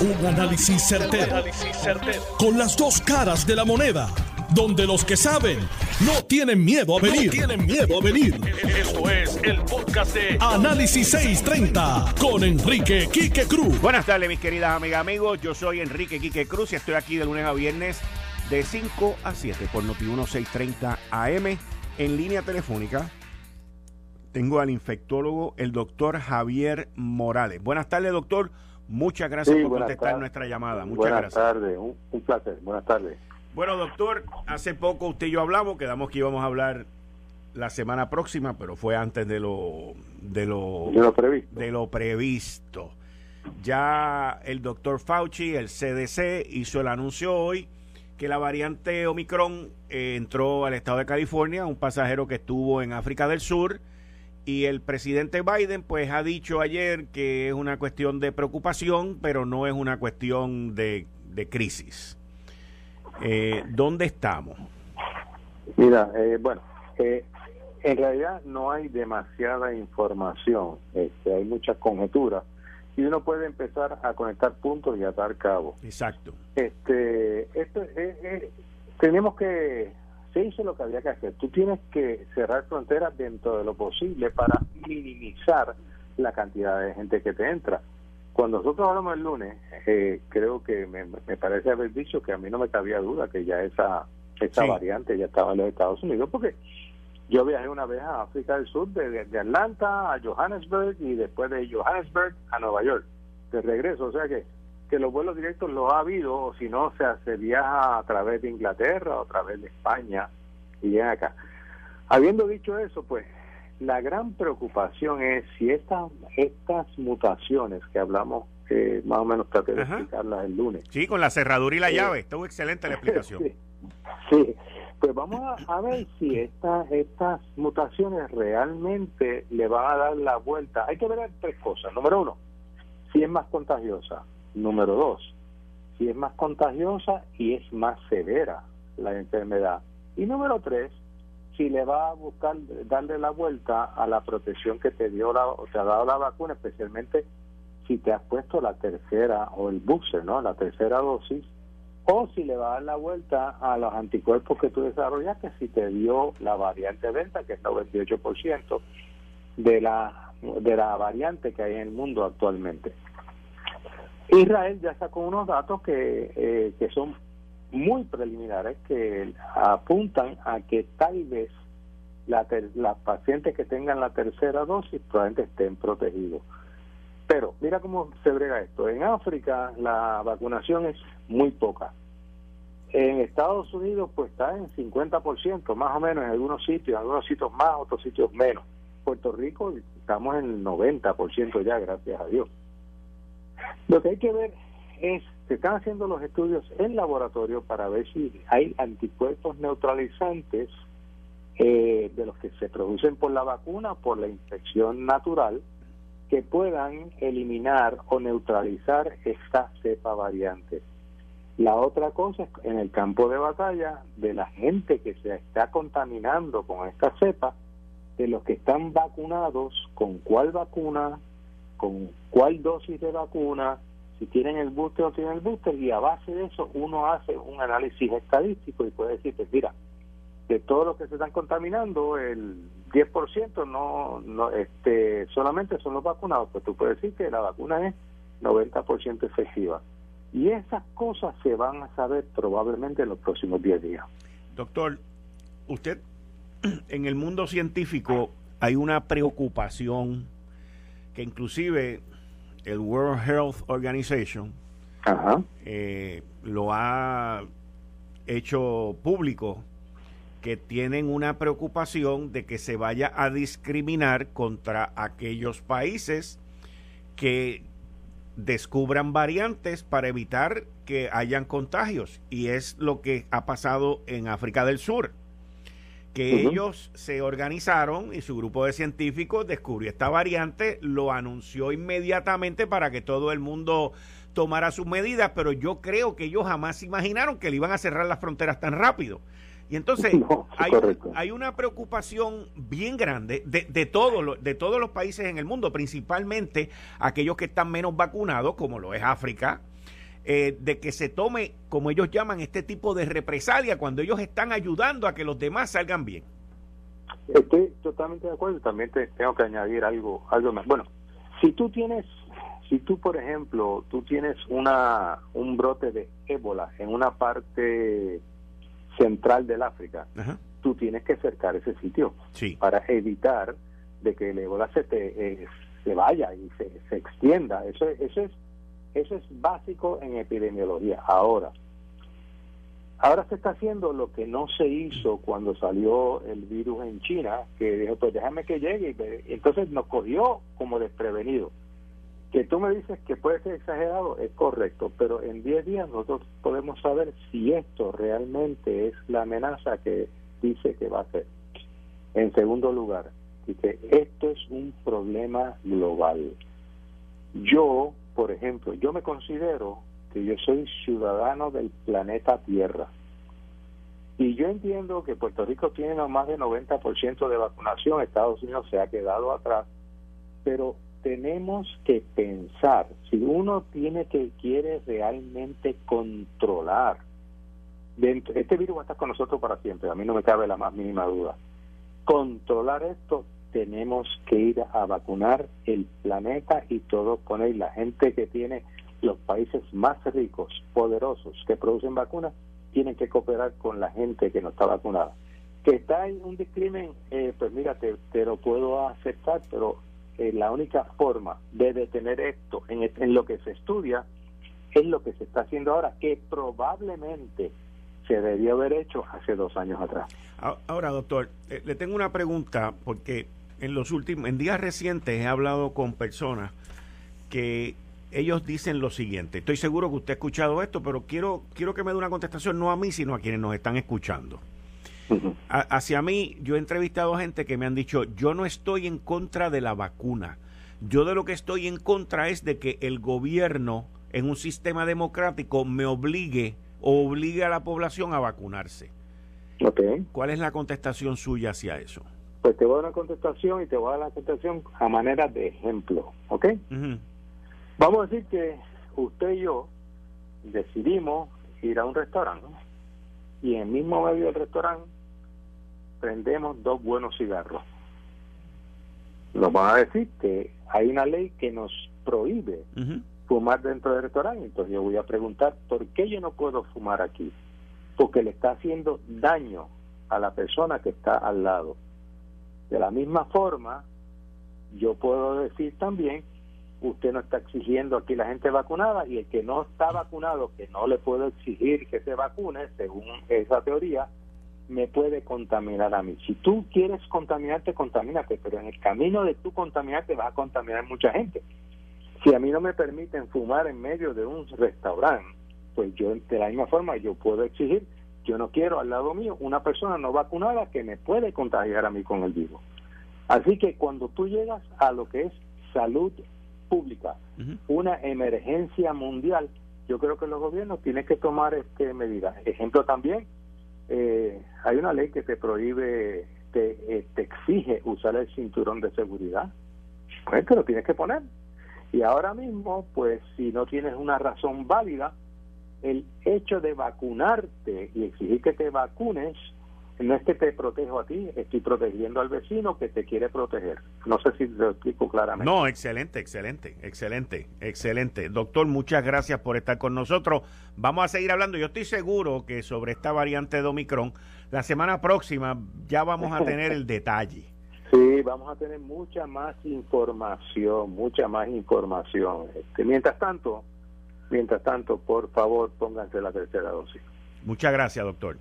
Un análisis certero, Con las dos caras de la moneda. Donde los que saben no tienen miedo a venir. tienen miedo a venir. Esto es el podcast de Análisis 630 con Enrique Quique Cruz. Buenas tardes, mis queridas amigas, amigos. Yo soy Enrique Quique Cruz y estoy aquí de lunes a viernes de 5 a 7 por Noti 630 AM en línea telefónica. Tengo al infectólogo, el doctor Javier Morales. Buenas tardes, doctor. Muchas gracias por contestar nuestra llamada. Muchas buenas gracias. tardes, un, placer. Buenas tardes. Bueno, doctor, hace poco usted y yo hablamos, quedamos que íbamos a hablar la semana próxima, pero fue antes de lo de lo, de lo previsto. De lo previsto. Ya el doctor Fauci, el CDC, hizo el anuncio hoy que la variante Omicron eh, entró al estado de California, un pasajero que estuvo en África del Sur y el presidente Biden pues ha dicho ayer que es una cuestión de preocupación, pero no es una cuestión de, crisis. Eh, ¿Dónde estamos? Mira, eh, bueno, eh, en realidad no hay demasiada información, este, hay muchas conjeturas y uno puede empezar a conectar puntos y atar cabos. Exacto. Este, esto, tenemos que se hizo lo que había que hacer. Tú tienes que cerrar fronteras dentro de lo posible para minimizar la cantidad de gente que te entra. Cuando nosotros hablamos el lunes, eh, creo que me, parece haber dicho que a mí no me cabía duda que ya esa, esa variante ya estaba en los Estados Unidos, porque yo viajé una vez a África del Sur, de, de Atlanta a Johannesburg y después de Johannesburg a Nueva York, de regreso. O sea que que los vuelos directos los ha habido, o si no, se, se viaja a través de Inglaterra o a través de España y llega acá. Habiendo dicho eso, pues la gran preocupación es si estas estas mutaciones que hablamos, que más o menos traté de explicarlas el lunes. Sí, con la cerradura y la llave, estuvo excelente la explicación. sí, pues vamos a, a, ver si estas estas mutaciones realmente le van a dar la vuelta. Hay que ver tres cosas. Número uno, si es más contagiosa. Número dos, si es más contagiosa y es más severa la enfermedad. Y número tres, si le va a buscar darle la vuelta a la protección que te dio la, o te ha dado la vacuna, especialmente si te has puesto la tercera o el booster, ¿no? La tercera dosis, o si le va a dar la vuelta a los anticuerpos que tú desarrollaste si te dio la variante Delta, que es 98% de la de la variante que hay en el mundo actualmente. Israel ya sacó unos datos que, eh, que son muy preliminares que apuntan a que tal vez la las pacientes que tengan la tercera dosis probablemente estén protegidos. Pero mira cómo se brega esto. En África la vacunación es muy poca. En Estados Unidos pues está en 50% más o menos en algunos sitios, en algunos sitios más, otros sitios menos. Puerto Rico estamos en el 90% ya, gracias a Dios. Lo que hay que ver es, se están haciendo los estudios en laboratorio para ver si hay anticuerpos neutralizantes eh, de los que se producen por la vacuna, por la infección natural, que puedan eliminar o neutralizar esta cepa variante. La otra cosa es en el campo de batalla de la gente que se está contaminando con esta cepa, de los que están vacunados, con cuál vacuna, con cuál dosis de vacuna, si tienen el booster o tienen el booster, y a base de eso uno hace un análisis estadístico y puede decir, pues mira, de todos los que se están contaminando, el 10% no, no este, solamente son los vacunados, pues tú puedes decir que la vacuna es 90% efectiva. Y esas cosas se van a saber probablemente en los próximos 10 días. Doctor, usted, en el mundo científico hay una preocupación que inclusive el World Health Organization eh, lo ha hecho público que tienen una preocupación de que se vaya a discriminar contra aquellos países que descubran variantes para evitar que hayan contagios. Y es lo que ha pasado en África del Sur que ellos se organizaron y su grupo de científicos descubrió esta variante, lo anunció inmediatamente para que todo el mundo tomara sus medidas, pero yo creo que ellos jamás imaginaron que le iban a cerrar las fronteras tan rápido. Y entonces hay, hay, una preocupación bien grande de, de, todo de todos los países en el mundo, principalmente aquellos que están menos vacunados, como lo es África, eh, de que se tome, como ellos llaman, este tipo de represalia cuando ellos están ayudando a que los demás salgan bien. Estoy totalmente de acuerdo. También tengo que añadir algo, algo más. Bueno, si tú tienes, si tú por ejemplo, tú tienes una un brote de ébola en una parte central del África, tú tienes que cercar ese sitio para evitar de que el ébola se te eh, se vaya y se, se extienda. Eso, eso es eso es básico en epidemiología. Ahora, ahora se está haciendo lo que no se hizo cuando salió el virus en China, que dijo, pues déjame que llegue. Y entonces nos cogió como desprevenido. Que tú me dices que puede ser exagerado, es correcto, pero en 10 días nosotros podemos saber si esto realmente es la amenaza que dice que va a ser. En segundo lugar, que esto es un problema global. Yo por ejemplo, yo me considero que yo soy ciudadano del planeta Tierra. Y yo entiendo que Puerto Rico tiene más de 90% de vacunación, Estados Unidos se ha quedado atrás, pero tenemos que pensar, si uno tiene que quiere realmente controlar, este virus va a estar con nosotros para siempre, a mí no me cabe la más mínima duda. Controlar esto tenemos que ir a vacunar el planeta y todos poner la gente que tiene los países más ricos, poderosos, que producen vacunas, tienen que cooperar con la gente que no está vacunada. Que está en un discrimen, eh, pues mira, te, lo puedo aceptar, pero eh, la única forma de detener esto en, en lo que se estudia es lo que se está haciendo ahora, que probablemente se debió haber hecho hace dos años atrás. Ahora, doctor, eh, le tengo una pregunta, porque en los últimos, en días recientes he hablado con personas que ellos dicen lo siguiente. Estoy seguro que usted ha escuchado esto, pero quiero, quiero que me dé una contestación no a mí, sino a quienes nos están escuchando. hacia mí, yo he entrevistado a gente que me han dicho, yo no estoy en contra de la vacuna. Yo de lo que estoy en contra es de que el gobierno en un sistema democrático me obligue o obligue a la población a vacunarse. ¿Cuál es la contestación suya hacia eso? Pues te voy a dar una contestación y te voy a dar la contestación a manera de ejemplo, ¿ok? Vamos a decir que usted y yo decidimos ir a un restaurante y en el mismo medio del restaurante prendemos dos buenos cigarros. Nos van a decir que hay una ley que nos prohíbe fumar dentro del restaurante. Entonces yo voy a preguntar, ¿por qué yo no puedo fumar aquí? Porque le está haciendo daño a la persona que está al lado. De la misma forma, yo puedo decir también, usted no está exigiendo aquí la gente vacunada y el que no está vacunado, que no le puedo exigir que se vacune, según esa teoría, me puede contaminar a mí. Si tú quieres contaminarte, contamínate, pero en el camino de tú contaminarte vas a contaminar mucha gente. Si a mí no me permiten fumar en medio de un restaurante, pues yo de la misma forma yo puedo exigir yo no quiero al lado mío una persona no vacunada que me puede contagiar a mí con el virus. Así que cuando tú llegas a lo que es salud pública, una emergencia mundial, yo creo que los gobiernos tienen que tomar este medidas. Ejemplo también, eh, hay una ley que te prohíbe, te, eh, te exige usar el cinturón de seguridad. Pues que lo tienes que poner. Y ahora mismo, pues si no tienes una razón válida, el hecho de vacunarte y exigir que te vacunes no es que te protejo a ti, estoy protegiendo al vecino que te quiere proteger. No sé si lo explico claramente. No, excelente, excelente, excelente, excelente. Doctor, muchas gracias por estar con nosotros. Vamos a seguir hablando. Yo estoy seguro que sobre esta variante de Omicron, la semana próxima ya vamos a tener el detalle. Sí, vamos a tener mucha más información, mucha más información. Este, mientras tanto, Mientras tanto, por favor, pónganse la tercera dosis. Muchas gracias, doctor.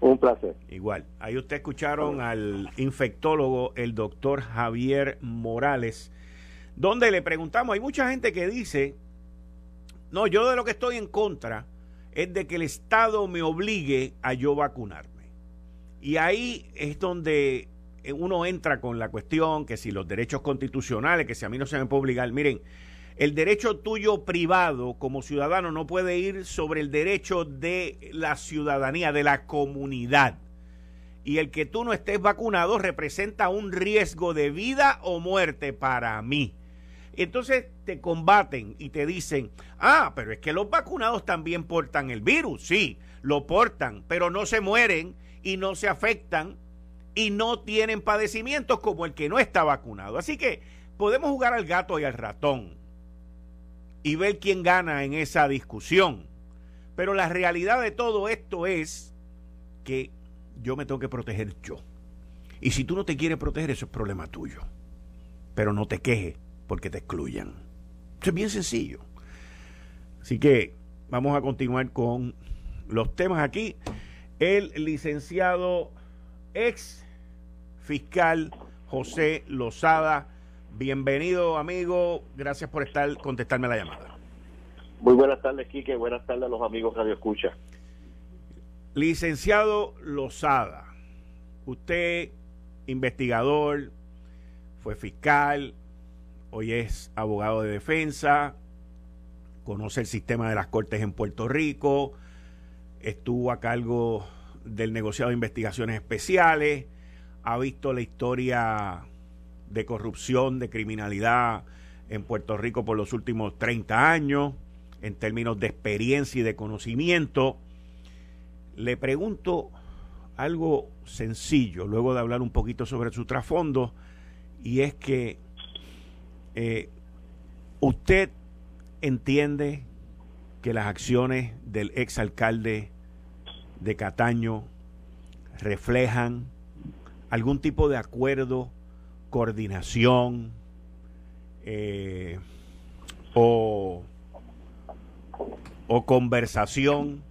Un placer. Igual. Ahí usted escucharon al infectólogo, el doctor Javier Morales, donde le preguntamos, hay mucha gente que dice, no, yo de lo que estoy en contra es de que el Estado me obligue a yo vacunarme. Y ahí es donde uno entra con la cuestión que si los derechos constitucionales, que si a mí no se me puede obligar, miren, el derecho tuyo privado como ciudadano no puede ir sobre el derecho de la ciudadanía, de la comunidad. Y el que tú no estés vacunado representa un riesgo de vida o muerte para mí. Entonces te combaten y te dicen, ah, pero es que los vacunados también portan el virus. Sí, lo portan, pero no se mueren y no se afectan y no tienen padecimientos como el que no está vacunado. Así que podemos jugar al gato y al ratón y ver quién gana en esa discusión. Pero la realidad de todo esto es que yo me tengo que proteger yo. Y si tú no te quieres proteger, eso es problema tuyo. Pero no te quejes porque te excluyan. Eso es bien sencillo. Así que vamos a continuar con los temas aquí. El licenciado ex fiscal José Lozada. Bienvenido, amigo. Gracias por estar contestarme la llamada. Muy buenas tardes, Quique. Buenas tardes a los amigos Radio Escucha. Licenciado Lozada, usted investigador, fue fiscal, hoy es abogado de defensa, conoce el sistema de las cortes en Puerto Rico, estuvo a cargo del negociado de investigaciones especiales, ha visto la historia de corrupción, de criminalidad en Puerto Rico por los últimos 30 años, en términos de experiencia y de conocimiento. Le pregunto algo sencillo, luego de hablar un poquito sobre su trasfondo, y es que eh, usted entiende que las acciones del exalcalde de Cataño reflejan algún tipo de acuerdo, coordinación eh, o, o conversación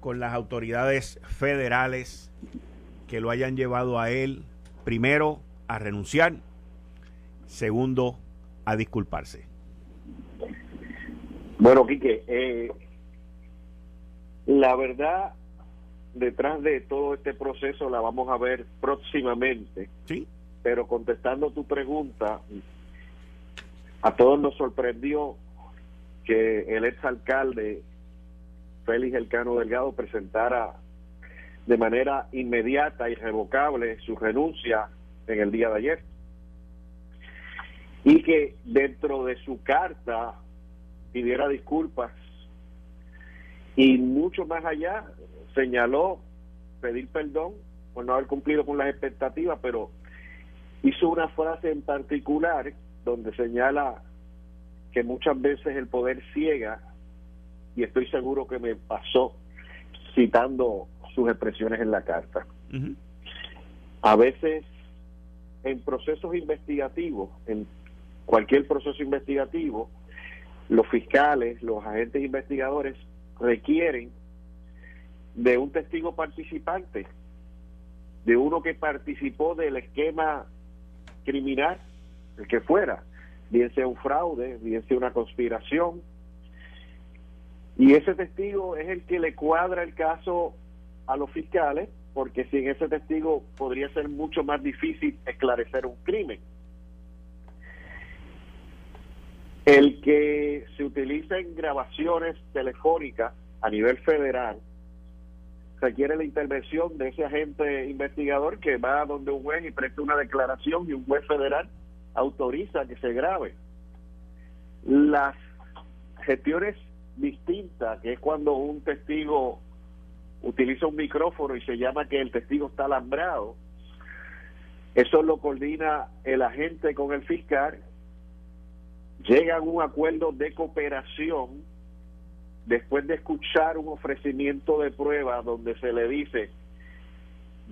con las autoridades federales que lo hayan llevado a él, primero, a renunciar, segundo, a disculparse. Bueno, Quique, eh, la verdad detrás de todo este proceso la vamos a ver próximamente. Sí. Pero contestando tu pregunta, a todos nos sorprendió que el exalcalde Félix Elcano Delgado presentara de manera inmediata y irrevocable su renuncia en el día de ayer. Y que dentro de su carta pidiera disculpas y mucho más allá señaló pedir perdón por no haber cumplido con las expectativas, pero hizo una frase en particular donde señala que muchas veces el poder ciega y estoy seguro que me pasó citando sus expresiones en la carta. A veces en procesos investigativos, en cualquier proceso investigativo, los fiscales, los agentes investigadores requieren de un testigo participante, de uno que participó del esquema criminal, el que fuera, bien sea un fraude, bien sea una conspiración. Y ese testigo es el que le cuadra el caso a los fiscales, porque sin ese testigo podría ser mucho más difícil esclarecer un crimen. El que se utiliza en grabaciones telefónicas a nivel federal requiere la intervención de ese agente investigador que va a donde un juez y presta una declaración y un juez federal autoriza que se grabe. Las gestiones distintas, que es cuando un testigo utiliza un micrófono y se llama que el testigo está alambrado. Eso lo coordina el agente con el fiscal. Llegan a un acuerdo de cooperación después de escuchar un ofrecimiento de prueba donde se le dice,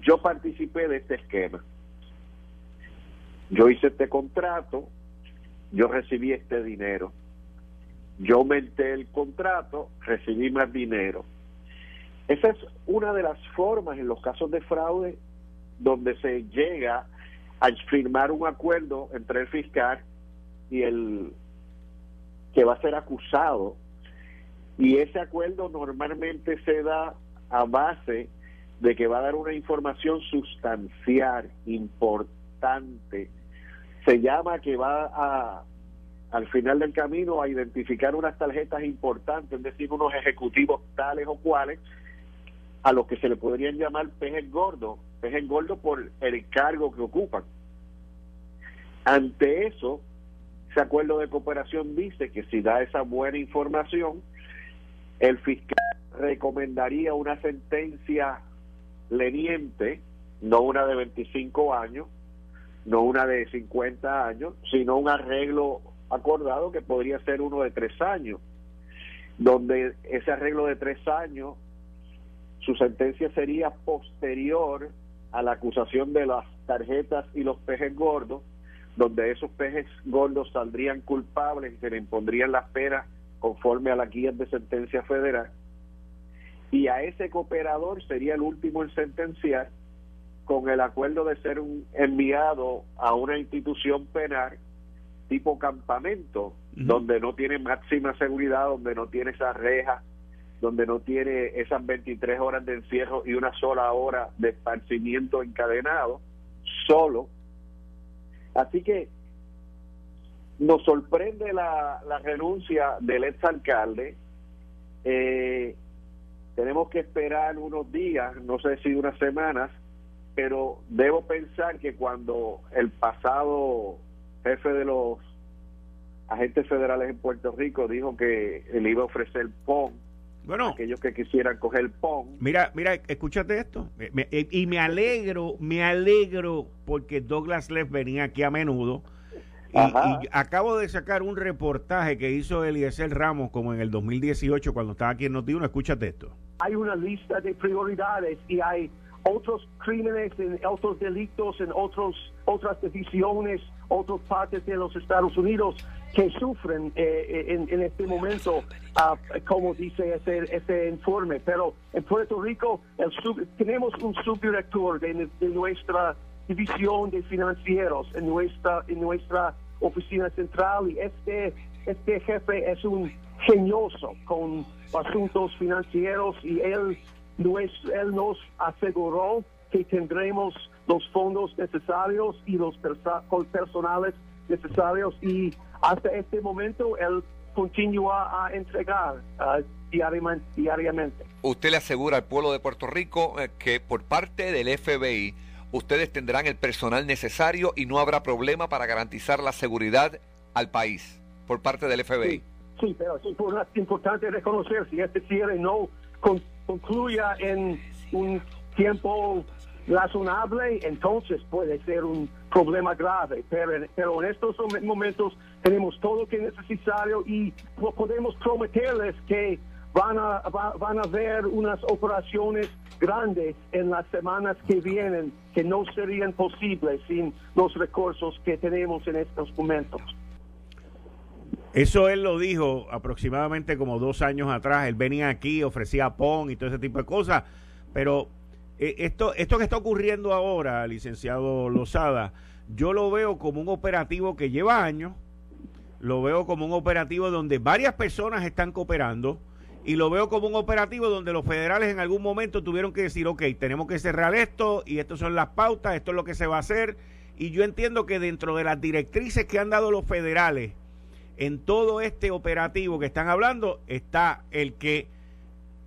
yo participé de este esquema, yo hice este contrato, yo recibí este dinero, yo aumenté el contrato, recibí más dinero. Esa es una de las formas en los casos de fraude donde se llega a firmar un acuerdo entre el fiscal y el que va a ser acusado. Y ese acuerdo normalmente se da a base de que va a dar una información sustancial, importante. Se llama que va a, al final del camino, a identificar unas tarjetas importantes, es decir, unos ejecutivos tales o cuales, a los que se le podrían llamar pejes gordos, pejes gordos por el cargo que ocupan. Ante eso, ese acuerdo de cooperación dice que si da esa buena información, el fiscal recomendaría una sentencia leniente, no una de 25 años, no una de 50 años, sino un arreglo acordado que podría ser uno de tres años, donde ese arreglo de tres años, su sentencia sería posterior a la acusación de las tarjetas y los pejes gordos, donde esos pejes gordos saldrían culpables y se le impondrían las penas conforme a la guía de sentencia federal. Y a ese cooperador sería el último en sentenciar con el acuerdo de ser un enviado a una institución penal tipo campamento, donde no tiene máxima seguridad, donde no tiene esa reja, donde no tiene esas 23 horas de encierro y una sola hora de esparcimiento encadenado, solo. Así que nos sorprende la, la renuncia del ex alcalde. Eh, tenemos que esperar unos días, no sé si unas semanas, pero debo pensar que cuando el pasado jefe de los agentes federales en Puerto Rico dijo que le iba a ofrecer PON bueno, aquellos que quisieran coger PON. Mira, mira, escúchate esto. y me alegro, me alegro porque Douglas Leff venía aquí a menudo. Y, y, acabo de sacar un reportaje que hizo Eliezer Ramos como en el 2018 cuando estaba aquí en Notiuno. Escúchate esto. Hay una lista de prioridades y hay otros crímenes, en otros delitos en otros, otras divisiones, otras partes de los Estados Unidos que sufren eh, en, en, este momento, uh, como dice ese, ese informe. Pero en Puerto Rico el tenemos un subdirector de, de, nuestra división de financieros en nuestra, en nuestra oficina central y este, este jefe es un genioso con asuntos financieros y él él nos aseguró que tendremos los fondos necesarios y los personales necesarios y hasta este momento él continúa a entregar uh, diariamente, Usted le asegura al pueblo de Puerto Rico eh, que por parte del FBI ustedes tendrán el personal necesario y no habrá problema para garantizar la seguridad al país por parte del FBI. Sí, pero es importante reconocer si este cierre no concluya en un tiempo razonable, entonces puede ser un problema grave. Pero, pero en estos momentos tenemos todo lo que es necesario y podemos prometerles que van a, van a haber unas operaciones grandes en las semanas que vienen que no serían posibles sin los recursos que tenemos en estos momentos. Eso él lo dijo aproximadamente como dos años atrás. Él venía aquí, ofrecía PON y todo ese tipo de cosas. Pero eh, esto, esto que está ocurriendo ahora, licenciado Lozada, yo lo veo como un operativo que lleva años. Lo veo como un operativo donde varias personas están cooperando. Y lo veo como un operativo donde los federales en algún momento tuvieron que decir, ok, tenemos que cerrar esto y estas son las pautas, esto es lo que se va a hacer. Y yo entiendo que dentro de las directrices que han dado los federales, en todo este operativo que están hablando está el que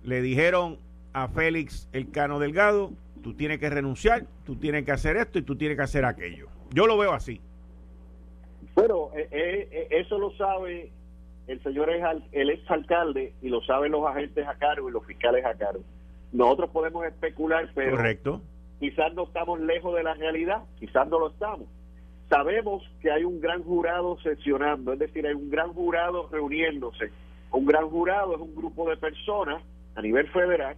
le dijeron a Félix el Cano Delgado, tú tienes que renunciar, tú tienes que hacer esto y tú tienes que hacer aquello. Yo lo veo así. Bueno, eh, eh, eh, eso lo sabe el señor el ex alcalde y lo saben los agentes a cargo y los fiscales a cargo. Nosotros podemos especular, pero Correcto. quizás no estamos lejos de la realidad, quizás no lo estamos. Sabemos que hay un gran jurado sesionando, es decir, hay un gran jurado reuniéndose. Un gran jurado es un grupo de personas a nivel federal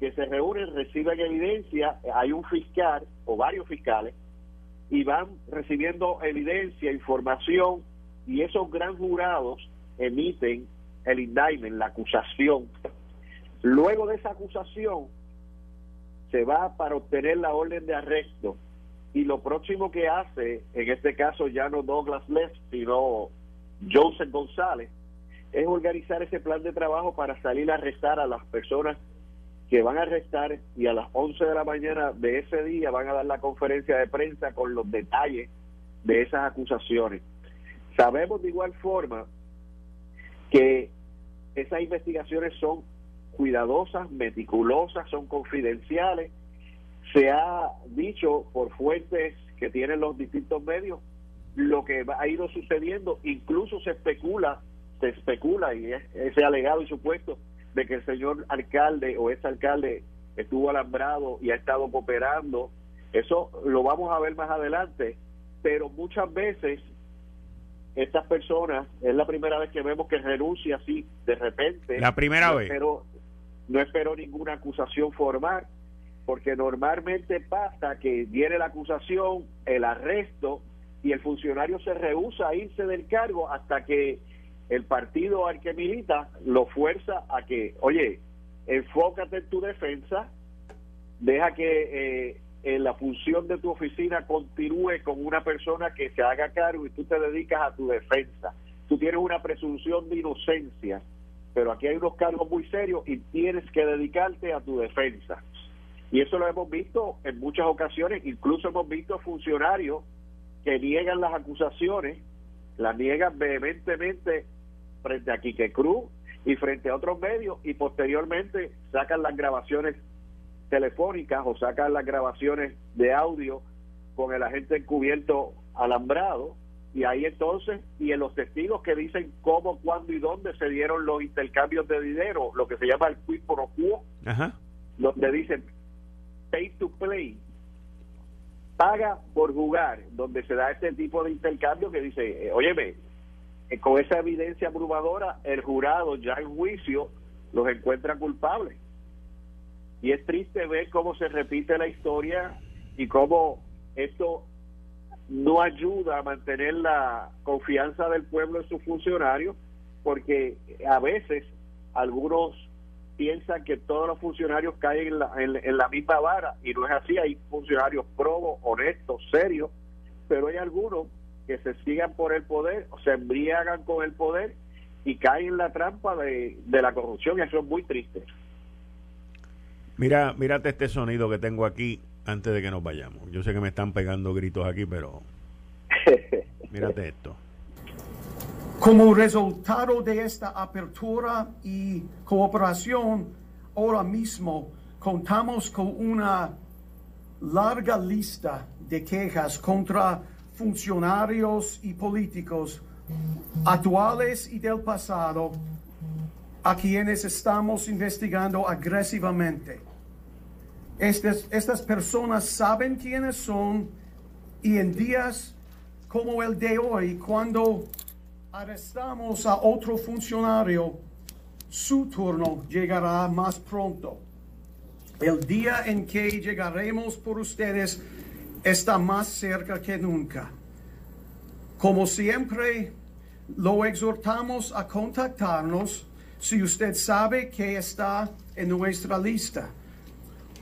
que se reúnen, reciben evidencia, hay un fiscal o varios fiscales y van recibiendo evidencia, información y esos gran jurados emiten el indictment, la acusación. Luego de esa acusación se va para obtener la orden de arresto y lo próximo que hace, en este caso ya no Douglas Leff, sino Joseph González, es organizar ese plan de trabajo para salir a arrestar a las personas que van a arrestar y a las 11 de la mañana de ese día van a dar la conferencia de prensa con los detalles de esas acusaciones. Sabemos de igual forma que esas investigaciones son cuidadosas, meticulosas, son confidenciales. Se ha dicho por fuentes que tienen los distintos medios lo que ha ido sucediendo, incluso se especula, se especula y es, ese alegado y supuesto de que el señor alcalde o ese alcalde estuvo alambrado y ha estado cooperando, eso lo vamos a ver más adelante, pero muchas veces estas personas, es la primera vez que vemos que renuncia así de repente. La primera vez. Pero no espero ninguna acusación formal, porque normalmente pasa que viene la acusación, el arresto, y el funcionario se rehúsa a irse del cargo hasta que el partido al que milita lo fuerza a que, oye, enfócate en tu defensa, deja que eh, en la función de tu oficina continúe con una persona que se haga cargo y tú te dedicas a tu defensa. Tú tienes una presunción de inocencia, pero aquí hay unos cargos muy serios y tienes que dedicarte a tu defensa. Y eso lo hemos visto en muchas ocasiones, incluso hemos visto funcionarios que niegan las acusaciones, las niegan vehementemente frente a Quique Cruz y frente a otros medios y posteriormente sacan las grabaciones telefónicas o sacan las grabaciones de audio con el agente encubierto alambrado y ahí entonces y en los testigos que dicen cómo, cuándo y dónde se dieron los intercambios de dinero, lo que se llama el quid pro quo, donde dicen pay to play, paga por jugar, donde se da este tipo de intercambio que dice, eh, óyeme, eh, con esa evidencia abrumadora, el jurado ya en juicio los encuentra culpables. Y es triste ver cómo se repite la historia y cómo esto no ayuda a mantener la confianza del pueblo en sus funcionarios, porque a veces algunos piensan que todos los funcionarios caen en la, en, la misma vara y no es así, hay funcionarios probos, honestos, serios, pero hay algunos que se sigan por el poder, se embriagan con el poder y caen en la trampa de, de la corrupción y eso es muy triste. Mira, mírate este sonido que tengo aquí antes de que nos vayamos. Yo sé que me están pegando gritos aquí, pero mírate esto. Como resultado de esta apertura y cooperación, ahora mismo contamos con una larga lista de quejas contra funcionarios y políticos actuales y del pasado a quienes estamos investigando agresivamente. Estas, estas personas saben quiénes son y en días como el de hoy, cuando arrestamos a otro funcionario, su turno llegará más pronto. El día en que llegaremos por ustedes está más cerca que nunca. Como siempre, lo exhortamos a contactarnos si usted sabe que está en nuestra lista.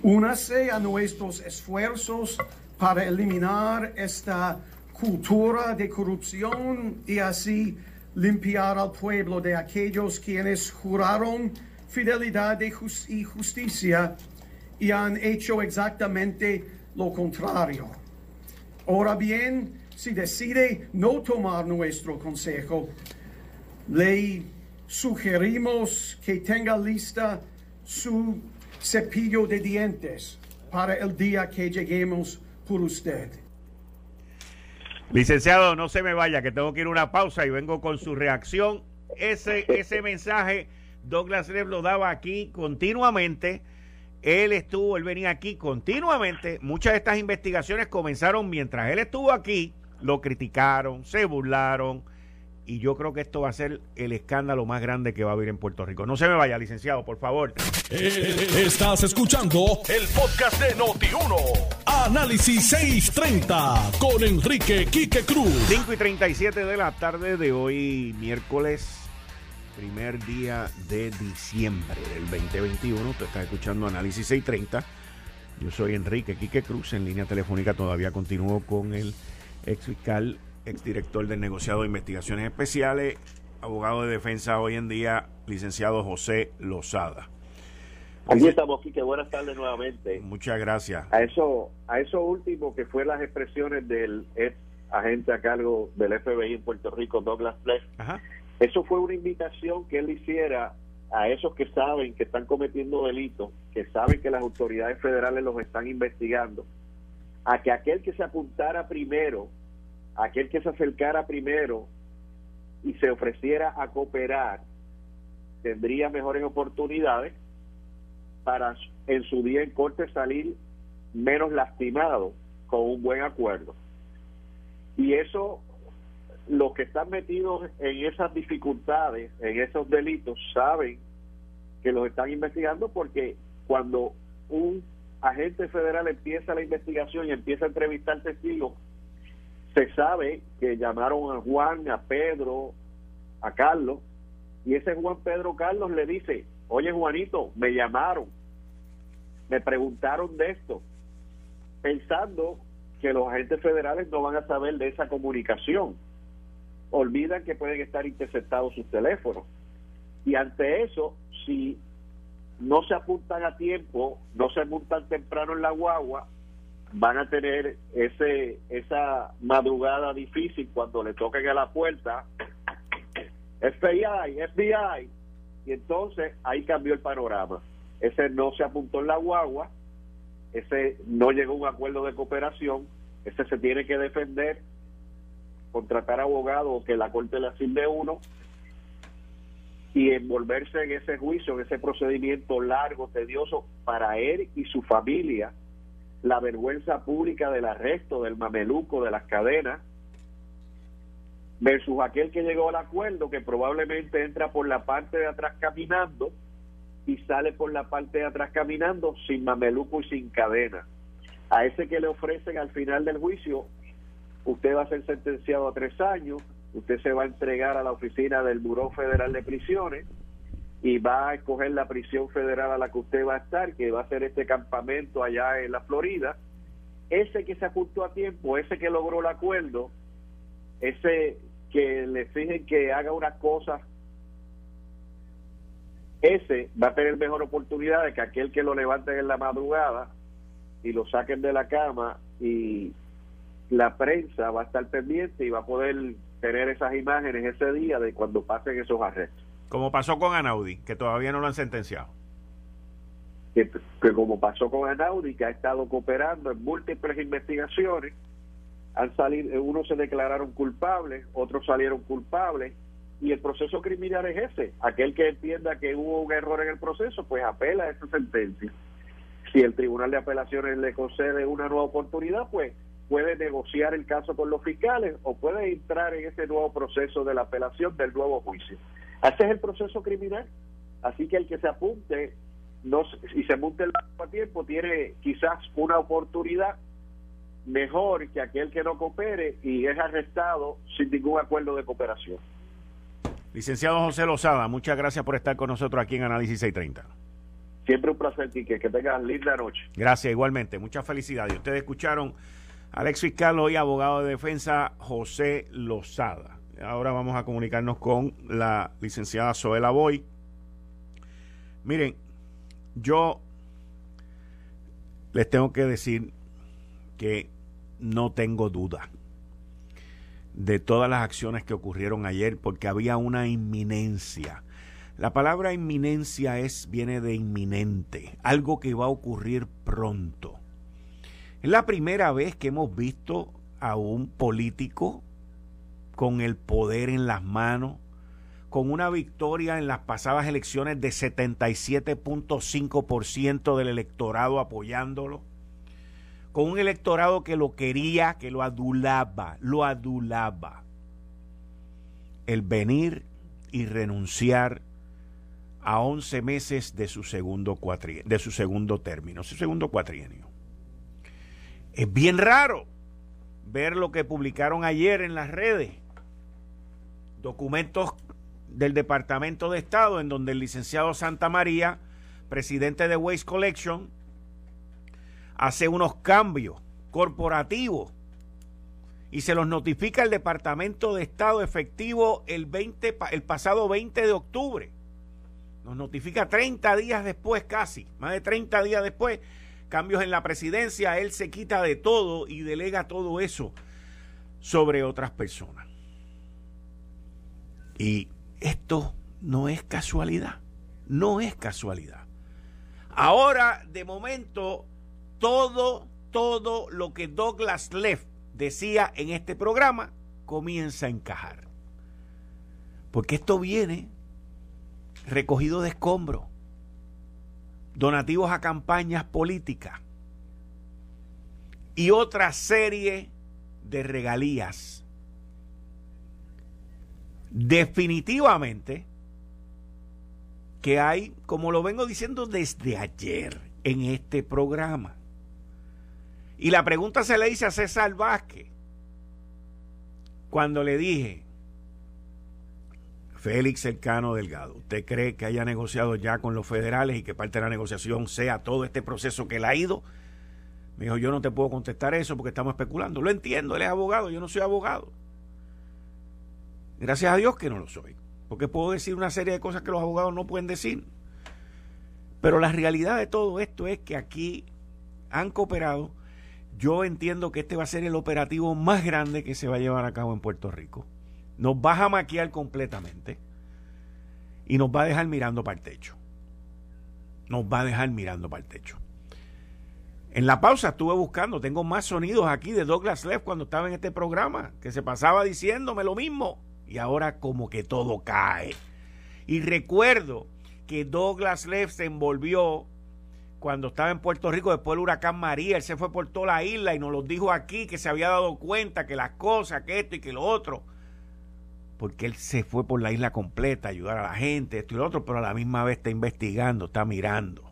Únase a nuestros esfuerzos para eliminar esta cultura de corrupción y así limpiar al pueblo de aquellos quienes juraron fidelidad y justicia y han hecho exactamente lo contrario. Ahora bien, si decide no tomar nuestro consejo, le sugerimos que tenga lista su cepillo de dientes para el día que lleguemos por usted. Licenciado, no se me vaya, que tengo que ir a una pausa y vengo con su reacción. Ese, ese mensaje Douglas Rev lo daba aquí continuamente. Él estuvo, él venía aquí continuamente. Muchas de estas investigaciones comenzaron mientras él estuvo aquí. Lo criticaron, se burlaron y yo creo que esto va a ser el escándalo más grande que va a haber en Puerto Rico. No se me vaya, licenciado, por favor. Eh, estás escuchando el podcast de Noti1. Análisis 630 con Enrique Quique Cruz. 5 y 37 de la tarde de hoy, miércoles, primer día de diciembre del 2021. Usted está escuchando Análisis 630. Yo soy Enrique Quique Cruz. En línea telefónica todavía continúo con el ex fiscal exdirector del negociado de investigaciones especiales, abogado de defensa hoy en día, licenciado José Lozada. Aquí estamos, Quique. Buenas tardes nuevamente. Muchas gracias. A eso, a eso último que fue las expresiones del ex agente a cargo del FBI en Puerto Rico, Douglas Fleck. Eso fue una invitación que él hiciera a esos que saben que están cometiendo delitos, que saben que las autoridades federales los están investigando, a que aquel que se apuntara primero aquel que se acercara primero y se ofreciera a cooperar tendría mejores oportunidades para en su día en corte salir menos lastimado con un buen acuerdo. Y eso, los que están metidos en esas dificultades, en esos delitos, saben que los están investigando porque cuando un agente federal empieza la investigación y empieza a entrevistar testigos, se sabe que llamaron a Juan, a Pedro, a Carlos, y ese Juan Pedro Carlos le dice, oye Juanito, me llamaron, me preguntaron de esto, pensando que los agentes federales no van a saber de esa comunicación. Olvidan que pueden estar interceptados sus teléfonos. Y ante eso, si no se apuntan a tiempo, no se apuntan temprano en la guagua, van a tener ese esa madrugada difícil cuando le toquen a la puerta. FBI, FBI y entonces ahí cambió el panorama. Ese no se apuntó en la guagua. Ese no llegó a un acuerdo de cooperación. Ese se tiene que defender contratar abogado que la corte le asigne uno y envolverse en ese juicio, en ese procedimiento largo, tedioso para él y su familia, la vergüenza pública del arresto, del mameluco, de las cadenas, versus aquel que llegó al acuerdo que probablemente entra por la parte de atrás caminando y sale por la parte de atrás caminando sin mameluco y sin cadena. A ese que le ofrecen al final del juicio, usted va a ser sentenciado a tres años, usted se va a entregar a la oficina del Buró Federal de Prisiones y va a escoger la prisión federal a la que usted va a estar, que va a ser este campamento allá en la Florida. Ese que se ajuntó a tiempo, ese que logró el acuerdo, ese que le exigen que haga unas cosas, ese va a tener mejor oportunidad de que aquel que lo levanten en la madrugada y lo saquen de la cama y la prensa va a estar pendiente y va a poder tener esas imágenes ese día de cuando pasen esos arrestos. Como pasó con Anaudi, que todavía no lo han sentenciado. Que, como pasó con Anaudi, que ha estado cooperando en múltiples investigaciones, han salido, unos se declararon culpables, otros salieron culpables, y el proceso criminal es ese. Aquel que entienda que hubo un error en el proceso, pues apela a esa sentencia. Si el Tribunal de Apelaciones le concede una nueva oportunidad, pues puede negociar el caso con los fiscales o puede entrar en ese nuevo proceso de la apelación del nuevo juicio. Ese es el proceso criminal. Así que el que se apunte no, y se monte el a tiempo tiene quizás una oportunidad mejor que aquel que no coopere y es arrestado sin ningún acuerdo de cooperación. Licenciado José Lozada, muchas gracias por estar con nosotros aquí en Análisis 630. Siempre un placer, Quique. Que tengan linda noche. Gracias, igualmente. Muchas felicidades. Ustedes escucharon al ex fiscal hoy abogado de defensa José Lozada. Ahora vamos a comunicarnos con la licenciada Zoela Boy. Miren, yo les tengo que decir que no tengo duda de todas las acciones que ocurrieron ayer porque había una inminencia. La palabra inminencia es viene de inminente, algo que va a ocurrir pronto. Es la primera vez que hemos visto a un político con el poder en las manos, con una victoria en las pasadas elecciones de 77.5% del electorado apoyándolo, con un electorado que lo quería, que lo adulaba, lo adulaba. El venir y renunciar a 11 meses de su segundo, de su segundo término, su segundo cuatrienio. Es bien raro ver lo que publicaron ayer en las redes. Documentos del Departamento de Estado en donde el licenciado Santa María, presidente de Waste Collection, hace unos cambios corporativos y se los notifica el Departamento de Estado efectivo el, 20, el pasado 20 de octubre. Nos notifica 30 días después casi, más de 30 días después, cambios en la presidencia, él se quita de todo y delega todo eso sobre otras personas. Y esto no es casualidad, no es casualidad. Ahora, de momento, todo, todo lo que Douglas Leff decía en este programa comienza a encajar. Porque esto viene recogido de escombro, donativos a campañas políticas y otra serie de regalías. Definitivamente que hay, como lo vengo diciendo desde ayer en este programa, y la pregunta se le dice a César Vázquez cuando le dije, Félix Cercano Delgado, ¿usted cree que haya negociado ya con los federales y que parte de la negociación sea todo este proceso que él ha ido? Me dijo, yo no te puedo contestar eso porque estamos especulando. Lo entiendo, él es abogado, yo no soy abogado. Gracias a Dios que no lo soy, porque puedo decir una serie de cosas que los abogados no pueden decir. Pero la realidad de todo esto es que aquí han cooperado yo entiendo que este va a ser el operativo más grande que se va a llevar a cabo en Puerto Rico. Nos va a maquiar completamente y nos va a dejar mirando para el techo. Nos va a dejar mirando para el techo. En la pausa estuve buscando, tengo más sonidos aquí de Douglas Leff cuando estaba en este programa, que se pasaba diciéndome lo mismo. Y ahora como que todo cae. Y recuerdo que Douglas Leff se envolvió cuando estaba en Puerto Rico después del huracán María, él se fue por toda la isla y nos lo dijo aquí que se había dado cuenta que las cosas, que esto y que lo otro. Porque él se fue por la isla completa a ayudar a la gente, esto y lo otro, pero a la misma vez está investigando, está mirando.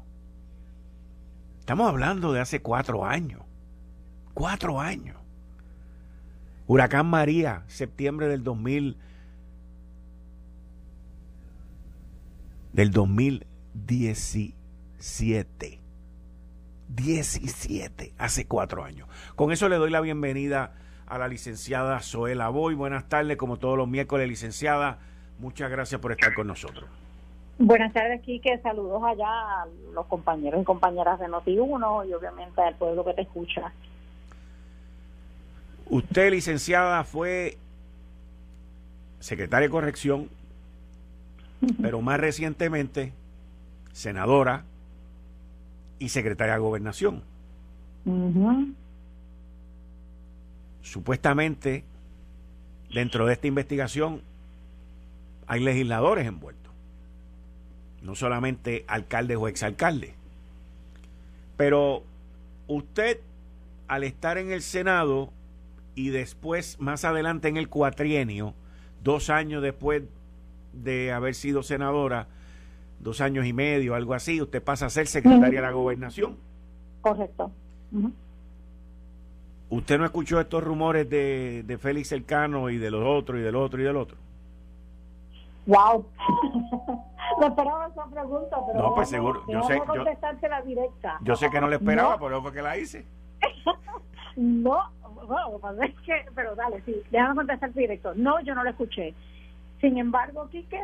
Estamos hablando de hace cuatro años. Cuatro años. Huracán María, septiembre del 2000. Del 2017. 17, hace cuatro años. Con eso le doy la bienvenida a la licenciada Zoela Boy. Buenas tardes, como todos los miércoles, licenciada. Muchas gracias por estar con nosotros. Buenas tardes, Quique. Saludos allá a los compañeros y compañeras de Noti1 y obviamente al pueblo que te escucha. Usted, licenciada, fue secretaria de corrección, pero más recientemente senadora y secretaria de gobernación. Supuestamente, dentro de esta investigación, hay legisladores envueltos, no solamente alcaldes o exalcaldes. Pero usted, al estar en el Senado y después, más adelante en el cuatrienio, dos años después de haber sido senadora, dos años y medio, algo así, usted pasa a ser secretaria de la gobernación. Correcto. ¿Usted no escuchó estos rumores de, de Félix Elcano y de los otros y del otro y del otro? Wow. no esperaba esa pregunta, pero. No, pues seguro. Yo sé, yo, la directa. yo sé que no le esperaba, pero fue que la hice. no, es que. Pero dale, sí, déjame contestar directo. No, yo no lo escuché. Sin embargo, Quique,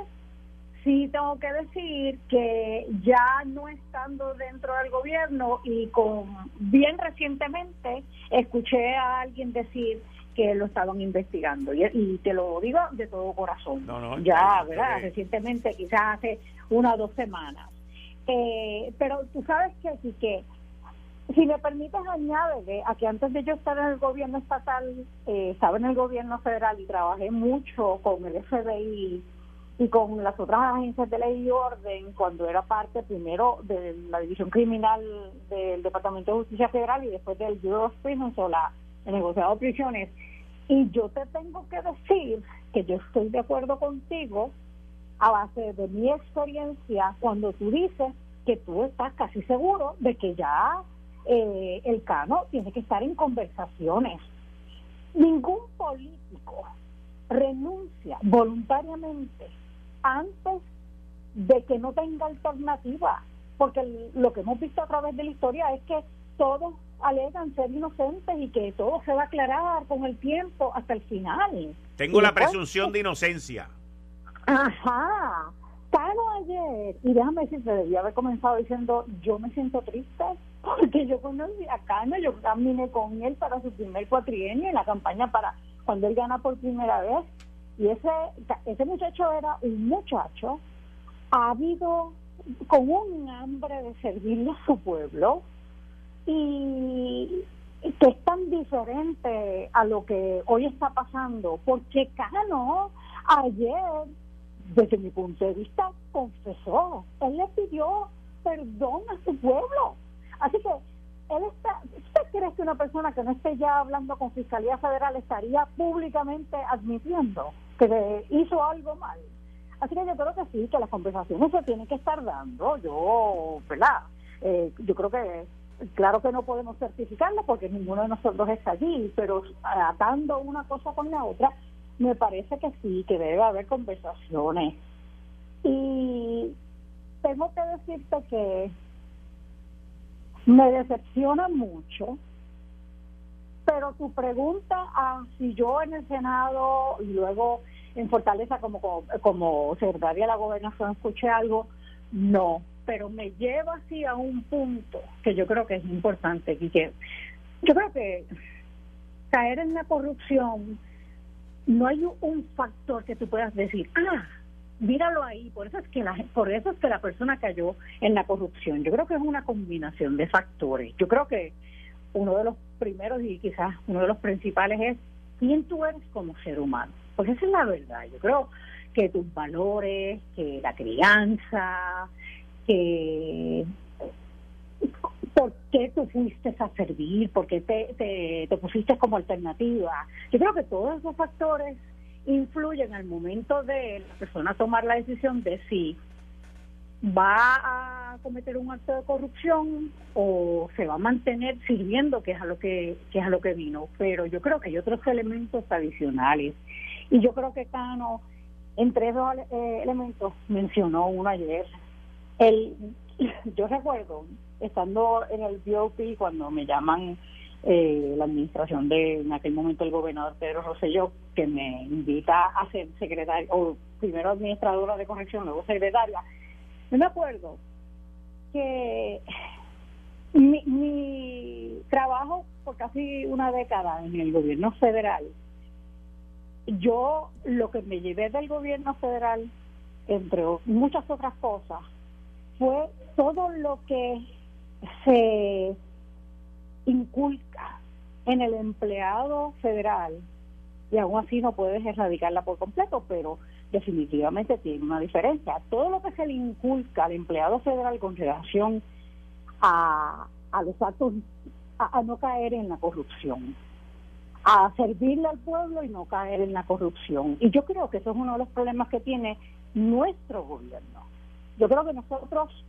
sí tengo que decir que ya no estando dentro del gobierno y con bien recientemente escuché a alguien decir que lo estaban investigando y, te lo digo de todo corazón ya verdad recientemente quizás hace una o dos semanas eh, pero tú sabes que sí que si me permites añadirle a que antes de yo estar en el gobierno estatal eh, estaba en el gobierno federal y trabajé mucho con el FBI y con las otras agencias de ley y orden cuando era parte primero de la división criminal del Departamento de Justicia Federal y después del Bureau of Prisons o la el negociado de prisiones. Y yo te tengo que decir que yo estoy de acuerdo contigo a base de mi experiencia cuando tú dices que tú estás casi seguro de que ya eh, el cano tiene que estar en conversaciones ningún político renuncia voluntariamente antes de que no tenga alternativa, porque lo que hemos visto a través de la historia es que todos alegan ser inocentes y que todo se va a aclarar con el tiempo hasta el final. Tengo la presunción de inocencia. Ajá. Cano ayer, y déjame decirte, debía haber comenzado diciendo, yo me siento triste, porque yo conocí a Cano, yo caminé con él para su primer cuatrienio en la campaña para cuando él gana por primera vez, y ese, ese muchacho era un muchacho ha habido con un hambre de servirle a su pueblo y que es tan diferente a lo que hoy está pasando, porque Cano ayer, desde mi punto de vista, confesó, él le pidió perdón a su pueblo. Así que él está, ¿usted cree que una persona que no esté ya hablando con Fiscalía Federal estaría públicamente admitiendo que hizo algo mal? Así que yo creo que sí, que las conversaciones se tienen que estar dando. Yo, ¿verdad? Eh, yo creo que, claro que no podemos certificarlo porque ninguno de nosotros está allí, pero atando una cosa con la otra, me parece que sí, que debe haber conversaciones. Y tengo que decirte que me decepciona mucho, pero tu pregunta a si yo en el Senado y luego en Fortaleza como, como, secretaria de la gobernación escuché algo, no, pero me lleva así a un punto que yo creo que es importante, y que yo creo que caer en la corrupción no hay un factor que tú puedas decir, ah, míralo ahí, por eso es que la por eso es que la persona cayó en la corrupción. Yo creo que es una combinación de factores. Yo creo que uno de los primeros y quizás uno de los principales es quién tú eres como ser humano. Porque esa es la verdad. Yo creo que tus valores, que la crianza, que por qué tú fuiste a servir, por qué te, te, te pusiste como alternativa. Yo creo que todos esos factores influyen al momento de la persona tomar la decisión de si va a cometer un acto de corrupción o se va a mantener sirviendo que es a lo que, que es a lo que vino. Pero yo creo que hay otros elementos adicionales. Y yo creo que Cano entre esos eh, elementos mencionó uno ayer. El yo recuerdo estando en el BOP cuando me llaman eh, la administración de en aquel momento el gobernador Pedro Rosselló que me invita a ser secretaria o primero administradora de corrección luego secretaria. No me acuerdo que mi, mi trabajo por casi una década en el gobierno federal yo lo que me llevé del gobierno federal entre muchas otras cosas fue todo lo que se inculca en el empleado federal y aún así no puedes erradicarla por completo, pero definitivamente tiene una diferencia. Todo lo que se le inculca al empleado federal con relación a, a los actos, a, no caer en la corrupción, a servirle al pueblo y no caer en la corrupción. Y yo creo que eso es uno de los problemas que tiene nuestro gobierno. Yo creo que nosotros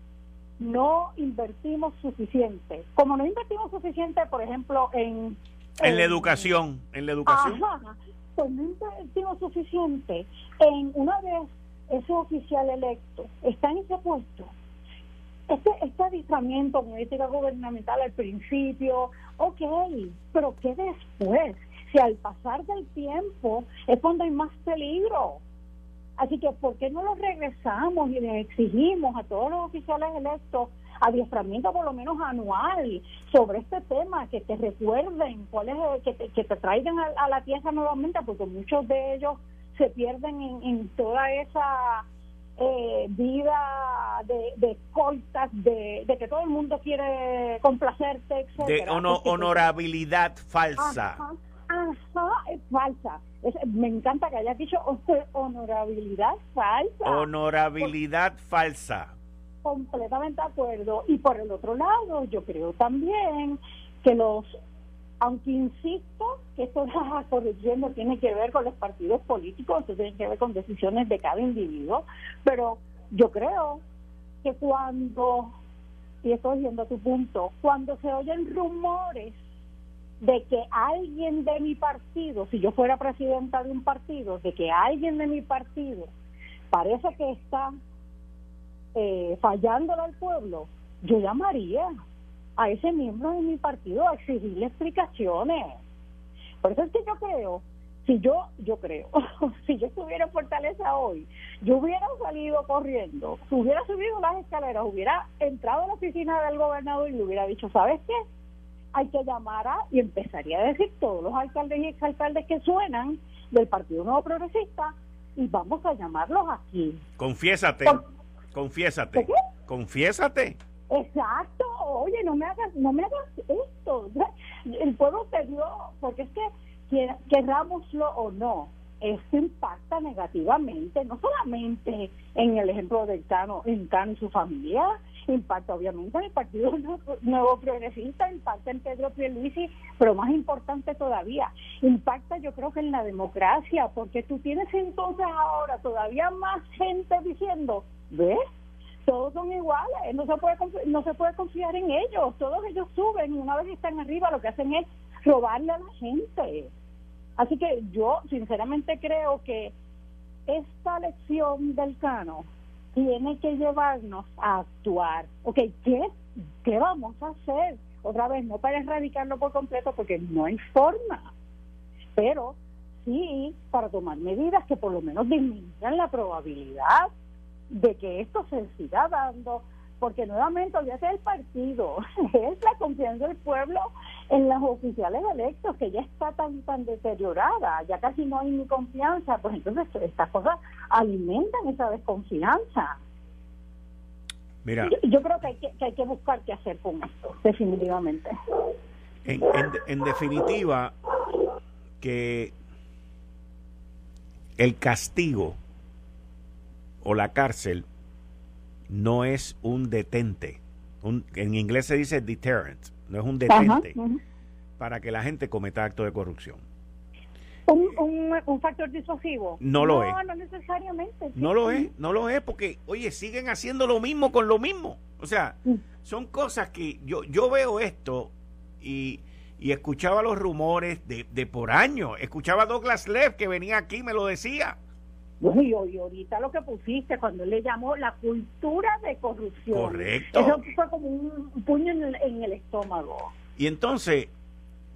no invertimos suficiente. Como no invertimos suficiente, por ejemplo, en... En, la educación, en la educación. pues no invertimos suficiente en una vez ese oficial electo está en ese puesto. Este, este adiestramiento política gubernamental al principio, ok, pero ¿qué después? Si al pasar del tiempo es cuando hay más peligro Así que, ¿por qué no lo regresamos y le exigimos a todos los oficiales electos adiestramiento por lo menos anual sobre este tema, que te recuerden cuál es, que te, que te traigan a, la tierra nuevamente, porque muchos de ellos se pierden en, toda esa eh, vida de, de cortas, de, que todo el mundo quiere complacerte, etc. De honorabilidad falsa. Ajá, es falsa. me encanta que hayas dicho honorabilidad falsa. Honorabilidad falsa. Completamente de acuerdo. Y por el otro lado, yo creo también que los, aunque insisto que esto de la corrupción no tiene que ver con los partidos políticos, esto tiene que ver con decisiones de cada individuo, pero yo creo que cuando, y estoy viendo tu punto, cuando se oyen rumores de que alguien de mi partido, si yo fuera presidenta de un partido, de que alguien de mi partido parece que está eh, fallándole al pueblo, yo llamaría a ese miembro de mi partido a exigirle explicaciones. Por eso es que yo creo, si yo, yo creo, si yo estuviera en Fortaleza hoy, yo hubiera salido corriendo, hubiera subido las escaleras, hubiera entrado a la oficina del gobernador y le hubiera dicho, ¿sabes qué? Hay que llamar a, y empezaría a decir todos los alcaldes y exalcaldes que suenan del Partido Nuevo Progresista, y vamos a llamarlos aquí. Confiésate, confiésate, confiésate. Exacto, oye, no me hagas, no me hagas esto. el pueblo te dio, porque es que querrámoslo o no, esto impacta negativamente, no solamente en el ejemplo del Cano, en Cano y su familia, impacta obviamente en el Partido Nuevo Progresista, impacta en Pedro Pierluisi, pero más importante todavía, impacta yo creo que en la democracia, porque tú tienes entonces ahora todavía más gente diciendo, ¿ves? Todos son iguales, no se puede no se puede confiar en ellos, todos ellos suben y una vez están arriba lo que hacen es robarle a la gente. Así que yo sinceramente creo que esta lección del Cano tiene que llevarnos a actuar. Ok, ¿qué, qué vamos a hacer? Otra vez, no para erradicarlo por completo porque no hay forma, pero sí para tomar medidas que por lo menos disminuyan la probabilidad de que esto se siga dando porque nuevamente olvídate el partido, es la confianza del pueblo en los oficiales electos, que ya está tan tan deteriorada, ya casi no hay ni confianza, pues entonces estas cosas alimentan esa desconfianza. Mira, yo, creo que hay que, hay que buscar qué hacer con esto, definitivamente. En, en definitiva, que el castigo o la cárcel no es un detente. Un, en inglés se dice deterrent, no es un detente para que la gente cometa actos de corrupción. Un, un, factor disuasivo. No lo es. No necesariamente. No lo es, no lo es, porque, oye, siguen haciendo lo mismo con lo mismo. O sea, son cosas que yo, yo veo esto y, y escuchaba los rumores de, de por años. Escuchaba a Douglas Leff que venía aquí y me lo decía y, ahorita lo que pusiste cuando él le llamó la cultura de corrupción. Correcto. Eso fue como un puño en el, estómago. Y entonces,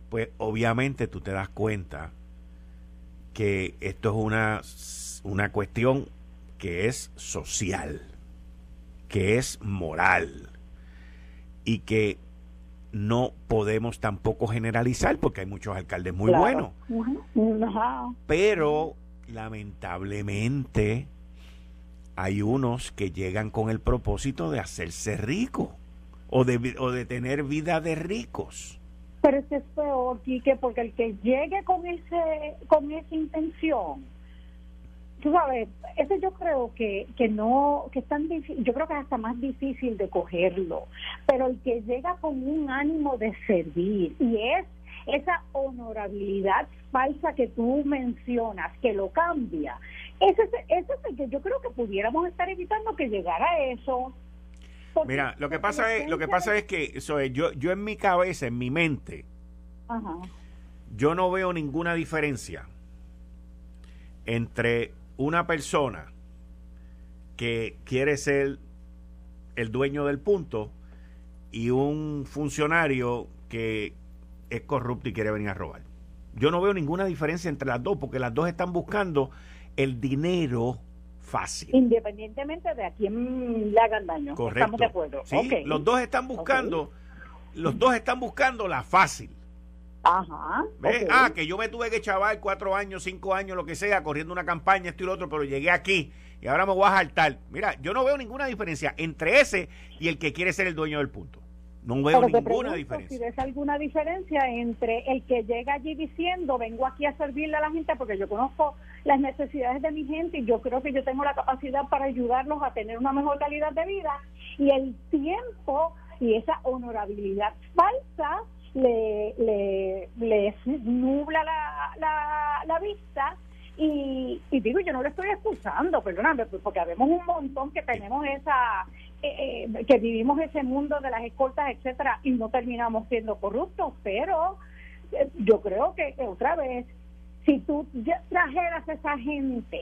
pues obviamente tú te das cuenta que esto es una, una cuestión que es social, que es moral y que no podemos tampoco generalizar porque hay muchos alcaldes muy buenos. Pero lamentablemente hay unos que llegan con el propósito de hacerse rico o de, o de tener vida de ricos. Pero eso es peor, Quique, porque el que llegue con ese con esa intención, tú sabes, ese yo creo que, que no, que es tan difícil, yo creo que es hasta más difícil de cogerlo, pero el que llega con un ánimo de servir y es esa honorabilidad falsa que tú mencionas, que lo cambia, ese, es el que yo creo que pudiéramos estar evitando que llegara a eso. Mira, lo que pasa es, lo que pasa es que eso yo, yo en mi cabeza, en mi mente, yo no veo ninguna diferencia entre una persona que quiere ser el dueño del punto y un funcionario que es corrupto y quiere venir a robar. Yo no veo ninguna diferencia entre las dos, porque las dos están buscando el dinero fácil. Independientemente de a quién le hagan daño. Correcto. Estamos de acuerdo. Los dos están buscando, los dos están buscando la fácil. Ajá. Ah, que yo me tuve que chaval cuatro años, cinco años, lo que sea, corriendo una campaña, esto y lo otro, pero llegué aquí y ahora me voy a saltar. Mira, yo no veo ninguna diferencia entre ese y el que quiere ser el dueño del punto. No veo ninguna diferencia. Si ves alguna diferencia entre el que llega allí diciendo, vengo aquí a servirle a la gente porque yo conozco las necesidades de mi gente y yo creo que yo tengo la capacidad para ayudarlos a tener una mejor calidad de vida, y el tiempo y esa honorabilidad falsa le, le, le nubla la, la, la vista y, y, digo, yo no lo estoy excusando, perdóname, porque habemos un montón que tenemos esa, eh, que vivimos ese mundo de las escoltas, etcétera, y no terminamos siendo corruptos, pero eh, yo creo que otra vez, si tú trajeras a esa gente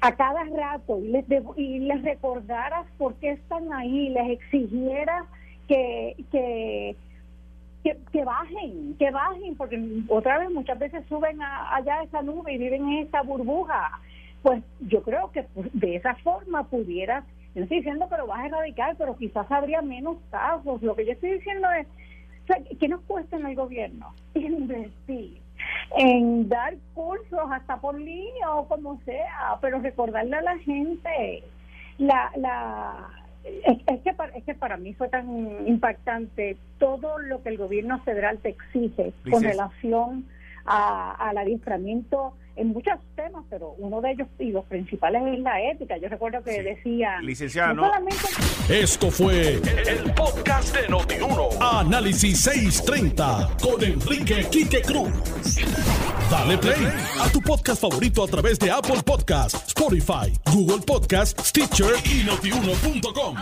a cada rato y les, y les recordaras por qué están ahí, les exigieras que, que que, bajen, que bajen, porque otra vez muchas veces suben allá a esa nube y viven en esta burbuja. Pues yo creo que pues, de esa forma pudieras, no estoy diciendo lo vas a erradicar, pero quizás habría menos casos. Lo que yo estoy diciendo es, ¿qué nos cuesta en el gobierno? Investir en dar cursos hasta por línea o como sea, pero recordarle a la gente la, la es, que para, es que para mí fue tan impactante todo lo que el gobierno federal te exige con relación a, al adiestramiento en muchos temas, pero uno de ellos y los principales es la ética. Yo recuerdo que decía... Licenciada, no, Esto fue el, podcast de Notiuno. Análisis 630 con Enrique Quique Cruz. Dale play a tu podcast favorito a través de Apple Podcasts, Spotify, Google Podcasts, Stitcher y notiuno.com.